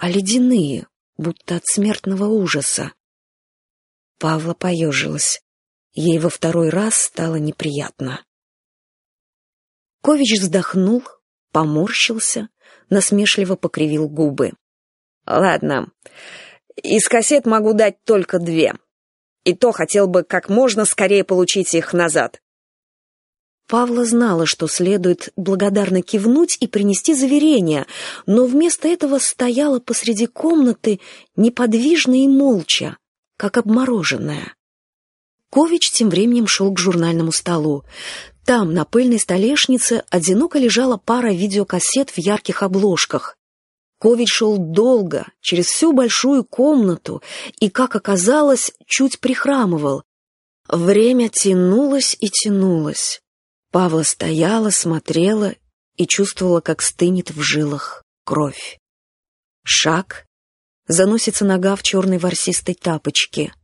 а ледяные, будто от смертного ужаса. Павла поежилась. Ей во второй раз стало неприятно. Кович вздохнул, поморщился, насмешливо покривил губы. «Ладно, из кассет могу дать только две. И то хотел бы как можно скорее получить их назад». Павла знала, что следует благодарно кивнуть и принести заверение, но вместо этого стояла посреди комнаты неподвижно и молча, как обмороженная. Кович тем временем шел к журнальному столу. Там, на пыльной столешнице, одиноко лежала пара видеокассет в ярких обложках. Кович шел долго, через всю большую комнату, и, как оказалось, чуть прихрамывал. Время тянулось и тянулось. Павла стояла, смотрела и чувствовала, как стынет в жилах кровь. Шаг. Заносится нога в черной ворсистой тапочке.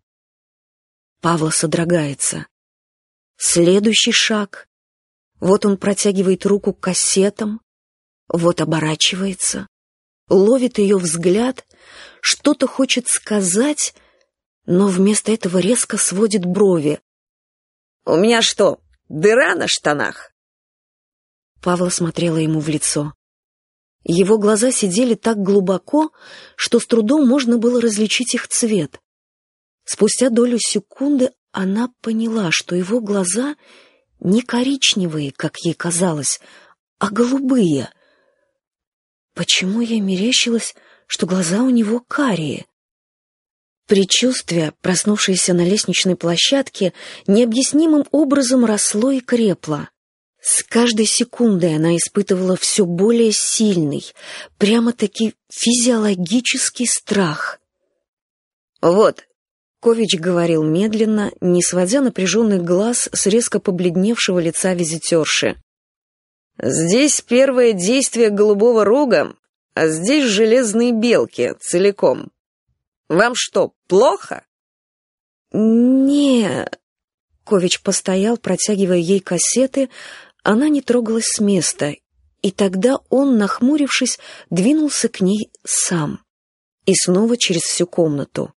Павла содрогается. Следующий шаг. Вот он протягивает руку к кассетам, вот оборачивается, ловит ее взгляд, что-то хочет сказать, но вместо этого резко сводит брови. «У меня что, Дыра на штанах!» Павла смотрела ему в лицо. Его глаза сидели так глубоко, что с трудом можно было различить их цвет. Спустя долю секунды она поняла, что его глаза не коричневые, как ей казалось, а голубые. Почему ей мерещилось, что глаза у него карие? Предчувствие, проснувшееся на лестничной площадке, необъяснимым образом росло и крепло. С каждой секундой она испытывала все более сильный, прямо-таки физиологический страх. «Вот», — Кович говорил медленно, не сводя напряженных глаз с резко побледневшего лица визитерши. «Здесь первое действие голубого рога, а здесь железные белки целиком. Вам что, плохо?» «Не...» Кович постоял, протягивая ей кассеты, она не трогалась с места, и тогда он, нахмурившись, двинулся к ней сам. И снова через всю комнату.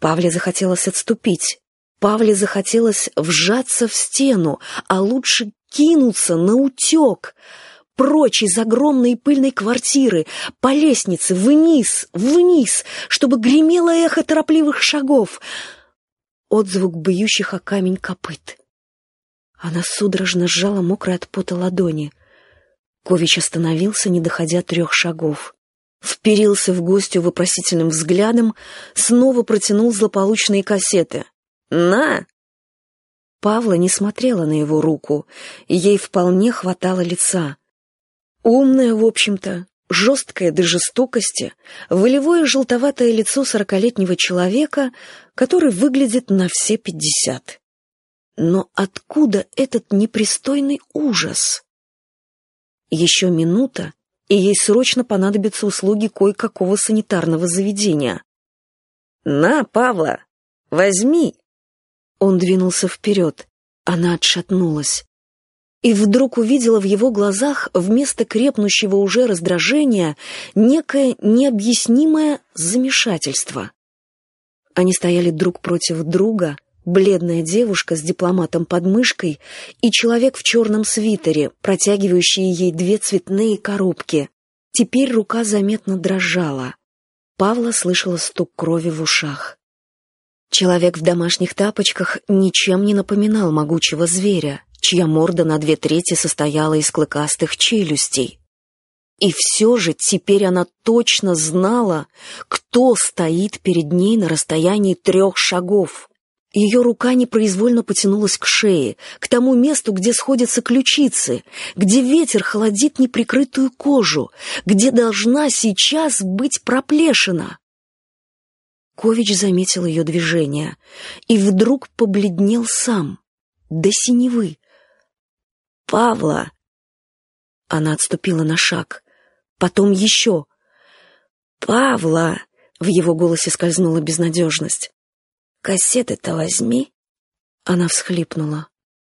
Павле захотелось отступить. Павле захотелось вжаться в стену, а лучше кинуться на утек — прочь из огромной пыльной квартиры, по лестнице, вниз, вниз, чтобы гремело эхо торопливых шагов, отзвук бьющих о камень копыт. Она судорожно сжала мокрые от пота ладони. Кович остановился, не доходя трех шагов. Вперился в гостю вопросительным взглядом, снова протянул злополучные кассеты. «На!» Павла не смотрела на его руку, ей вполне хватало лица. Умная, в общем-то, жесткое до жестокости, волевое желтоватое лицо сорокалетнего человека, который выглядит на все пятьдесят. Но откуда этот непристойный ужас? Еще минута, и ей срочно понадобятся услуги кое-какого санитарного заведения. «На, Павла, возьми!» Он двинулся вперед. Она отшатнулась и вдруг увидела в его глазах вместо крепнущего уже раздражения некое необъяснимое замешательство. Они стояли друг против друга, бледная девушка с дипломатом под мышкой и человек в черном свитере, протягивающий ей две цветные коробки. Теперь рука заметно дрожала. Павла слышала стук крови в ушах. Человек в домашних тапочках ничем не напоминал могучего зверя, чья морда на две трети состояла из клыкастых челюстей. И все же теперь она точно знала, кто стоит перед ней на расстоянии трех шагов. Ее рука непроизвольно потянулась к шее, к тому месту, где сходятся ключицы, где ветер холодит неприкрытую кожу, где должна сейчас быть проплешина. Кович заметил ее движение и вдруг побледнел сам, до синевы, Павла!» Она отступила на шаг. Потом еще. «Павла!» — в его голосе скользнула безнадежность. «Кассеты-то возьми!» Она всхлипнула.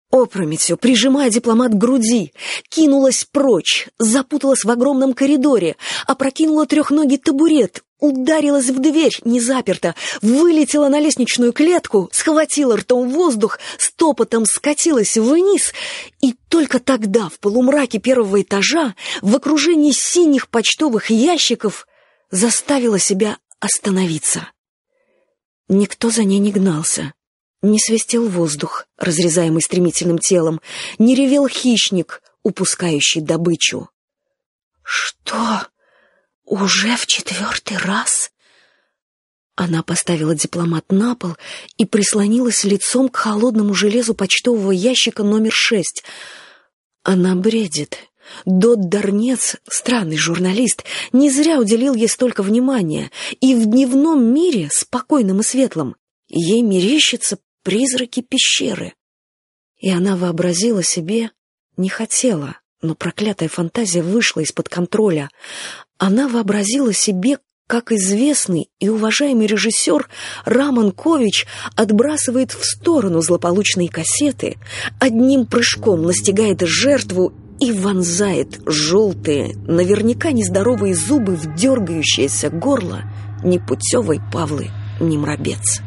Опрометью, прижимая дипломат к груди, кинулась прочь, запуталась в огромном коридоре, опрокинула трехногий табурет, ударилась в дверь, не заперта, вылетела на лестничную клетку, схватила ртом воздух, стопотом скатилась вниз, и только тогда, в полумраке первого этажа, в окружении синих почтовых ящиков, заставила себя остановиться. Никто за ней не гнался. Не свистел воздух, разрезаемый стремительным телом, не ревел хищник, упускающий добычу. «Что? Уже в четвертый раз?» Она поставила дипломат на пол и прислонилась лицом к холодному железу почтового ящика номер шесть. Она бредит. Дот Дарнец, странный журналист, не зря уделил ей столько внимания, и в дневном мире, спокойном и светлом, ей мерещится призраки пещеры. И она вообразила себе, не хотела, но проклятая фантазия вышла из-под контроля. Она вообразила себе, как известный и уважаемый режиссер Раман Кович отбрасывает в сторону злополучные кассеты, одним прыжком настигает жертву и вонзает желтые, наверняка нездоровые зубы в дергающееся горло непутевой Павлы Немробец.